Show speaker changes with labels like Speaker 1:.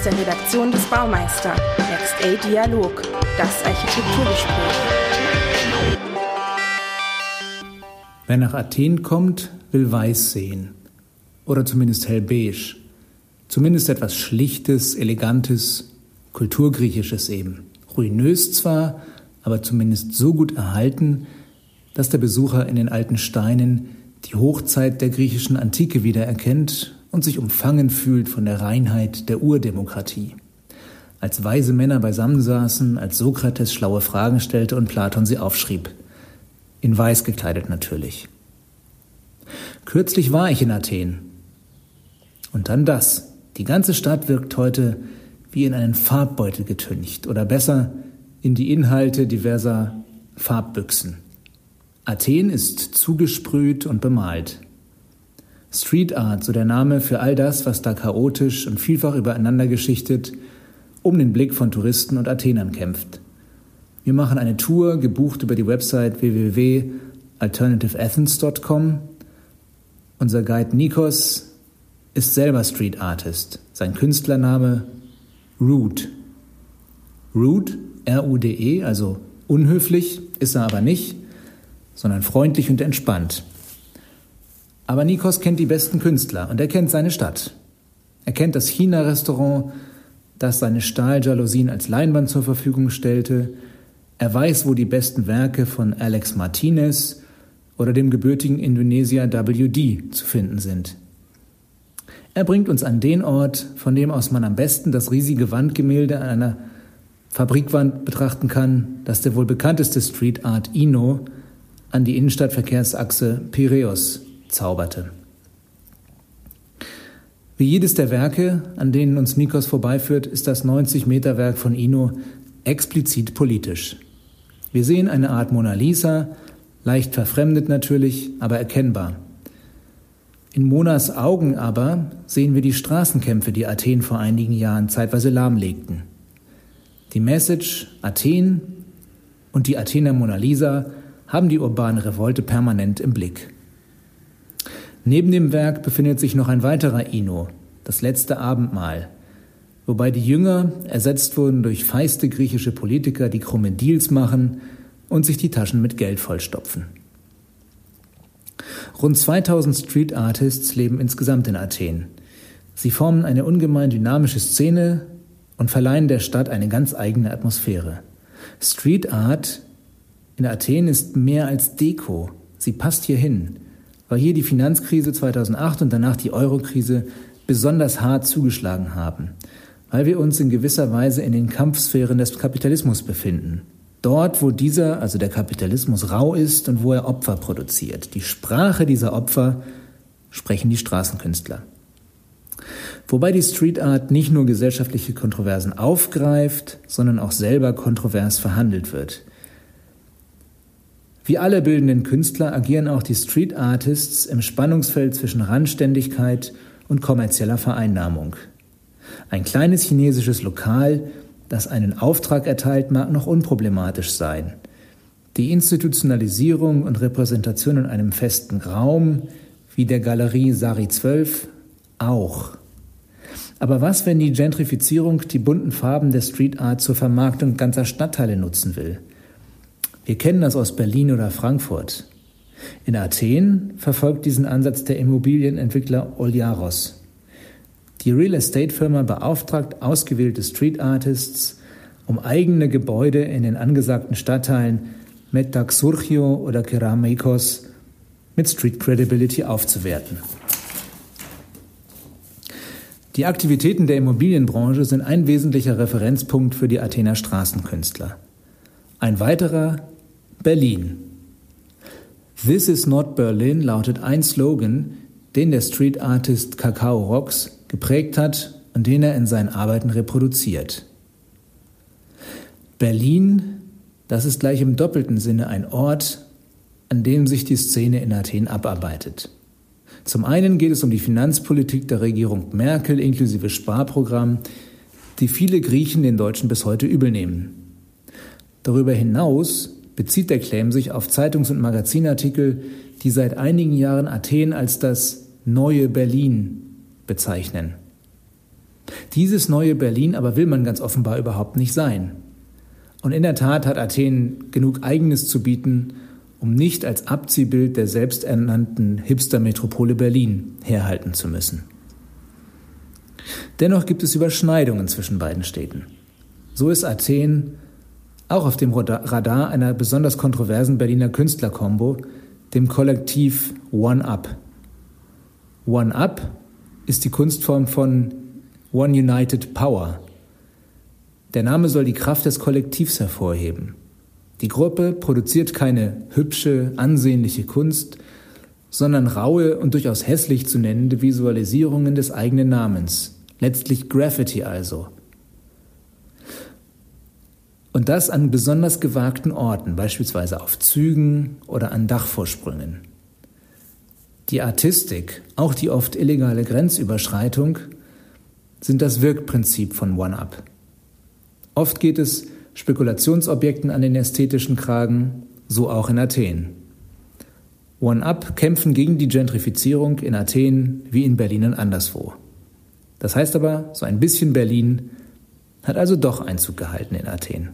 Speaker 1: aus der Redaktion des Baumeister. Next A Dialog, das Architekturgespräch.
Speaker 2: Wer nach Athen kommt, will weiß sehen. Oder zumindest hellbeige. Zumindest etwas Schlichtes, Elegantes, Kulturgriechisches eben. Ruinös zwar, aber zumindest so gut erhalten, dass der Besucher in den alten Steinen die Hochzeit der griechischen Antike wiedererkennt und sich umfangen fühlt von der Reinheit der Urdemokratie. Als weise Männer beisammensaßen, als Sokrates schlaue Fragen stellte und Platon sie aufschrieb. In weiß gekleidet natürlich. Kürzlich war ich in Athen. Und dann das. Die ganze Stadt wirkt heute wie in einen Farbbeutel getüncht oder besser in die Inhalte diverser Farbbüchsen. Athen ist zugesprüht und bemalt. Street Art, so der Name für all das, was da chaotisch und vielfach übereinander geschichtet um den Blick von Touristen und Athenern kämpft. Wir machen eine Tour, gebucht über die Website www.alternativeathens.com. Unser Guide Nikos ist selber Street Artist. Sein Künstlername Rude. Rude, R-U-D-E, also unhöflich, ist er aber nicht, sondern freundlich und entspannt. Aber Nikos kennt die besten Künstler und er kennt seine Stadt. Er kennt das China-Restaurant, das seine Stahljalousien als Leinwand zur Verfügung stellte. Er weiß, wo die besten Werke von Alex Martinez oder dem gebürtigen Indonesier WD zu finden sind. Er bringt uns an den Ort, von dem aus man am besten das riesige Wandgemälde an einer Fabrikwand betrachten kann, das der wohl bekannteste Street Art Ino an die Innenstadtverkehrsachse Piräus zauberte. Wie jedes der Werke, an denen uns Nikos vorbeiführt, ist das 90-Meter-Werk von Ino explizit politisch. Wir sehen eine Art Mona Lisa, leicht verfremdet natürlich, aber erkennbar. In Monas Augen aber sehen wir die Straßenkämpfe, die Athen vor einigen Jahren zeitweise lahmlegten. Die Message Athen und die Athener Mona Lisa haben die urbane Revolte permanent im Blick. Neben dem Werk befindet sich noch ein weiterer Ino, das letzte Abendmahl, wobei die Jünger ersetzt wurden durch feiste griechische Politiker, die krumme Deals machen und sich die Taschen mit Geld vollstopfen. Rund 2000 Street Artists leben insgesamt in Athen. Sie formen eine ungemein dynamische Szene und verleihen der Stadt eine ganz eigene Atmosphäre. Street Art in Athen ist mehr als Deko. Sie passt hier hin weil hier die Finanzkrise 2008 und danach die Eurokrise besonders hart zugeschlagen haben, weil wir uns in gewisser Weise in den Kampfsphären des Kapitalismus befinden. Dort, wo dieser, also der Kapitalismus, rau ist und wo er Opfer produziert. Die Sprache dieser Opfer sprechen die Straßenkünstler. Wobei die Street Art nicht nur gesellschaftliche Kontroversen aufgreift, sondern auch selber kontrovers verhandelt wird. Wie alle bildenden Künstler agieren auch die Street Artists im Spannungsfeld zwischen Randständigkeit und kommerzieller Vereinnahmung. Ein kleines chinesisches Lokal, das einen Auftrag erteilt, mag noch unproblematisch sein. Die Institutionalisierung und Repräsentation in einem festen Raum, wie der Galerie Sari 12, auch. Aber was, wenn die Gentrifizierung die bunten Farben der Street Art zur Vermarktung ganzer Stadtteile nutzen will? Wir kennen das aus Berlin oder Frankfurt. In Athen verfolgt diesen Ansatz der Immobilienentwickler Oljaros. Die Real Estate Firma beauftragt ausgewählte Street Artists, um eigene Gebäude in den angesagten Stadtteilen Metaxurchio oder Keramikos mit Street Credibility aufzuwerten. Die Aktivitäten der Immobilienbranche sind ein wesentlicher Referenzpunkt für die Athener Straßenkünstler. Ein weiterer Berlin. This is not Berlin lautet ein Slogan, den der Street Artist Kakao Rocks geprägt hat und den er in seinen Arbeiten reproduziert. Berlin, das ist gleich im doppelten Sinne ein Ort, an dem sich die Szene in Athen abarbeitet. Zum einen geht es um die Finanzpolitik der Regierung Merkel inklusive Sparprogramm, die viele Griechen den Deutschen bis heute übel nehmen. Darüber hinaus bezieht der Claim sich auf Zeitungs- und Magazinartikel, die seit einigen Jahren Athen als das neue Berlin bezeichnen. Dieses neue Berlin aber will man ganz offenbar überhaupt nicht sein. Und in der Tat hat Athen genug Eigenes zu bieten, um nicht als Abziehbild der selbsternannten Hipster-Metropole Berlin herhalten zu müssen. Dennoch gibt es Überschneidungen zwischen beiden Städten. So ist Athen auch auf dem Radar einer besonders kontroversen Berliner Künstlerkombo, dem Kollektiv One Up. One Up ist die Kunstform von One United Power. Der Name soll die Kraft des Kollektivs hervorheben. Die Gruppe produziert keine hübsche, ansehnliche Kunst, sondern raue und durchaus hässlich zu nennende Visualisierungen des eigenen Namens, letztlich Graffiti also. Und das an besonders gewagten Orten, beispielsweise auf Zügen oder an Dachvorsprüngen. Die Artistik, auch die oft illegale Grenzüberschreitung, sind das Wirkprinzip von One-Up. Oft geht es Spekulationsobjekten an den ästhetischen Kragen, so auch in Athen. One-Up kämpfen gegen die Gentrifizierung in Athen wie in Berlin und anderswo. Das heißt aber, so ein bisschen Berlin hat also doch Einzug gehalten in Athen.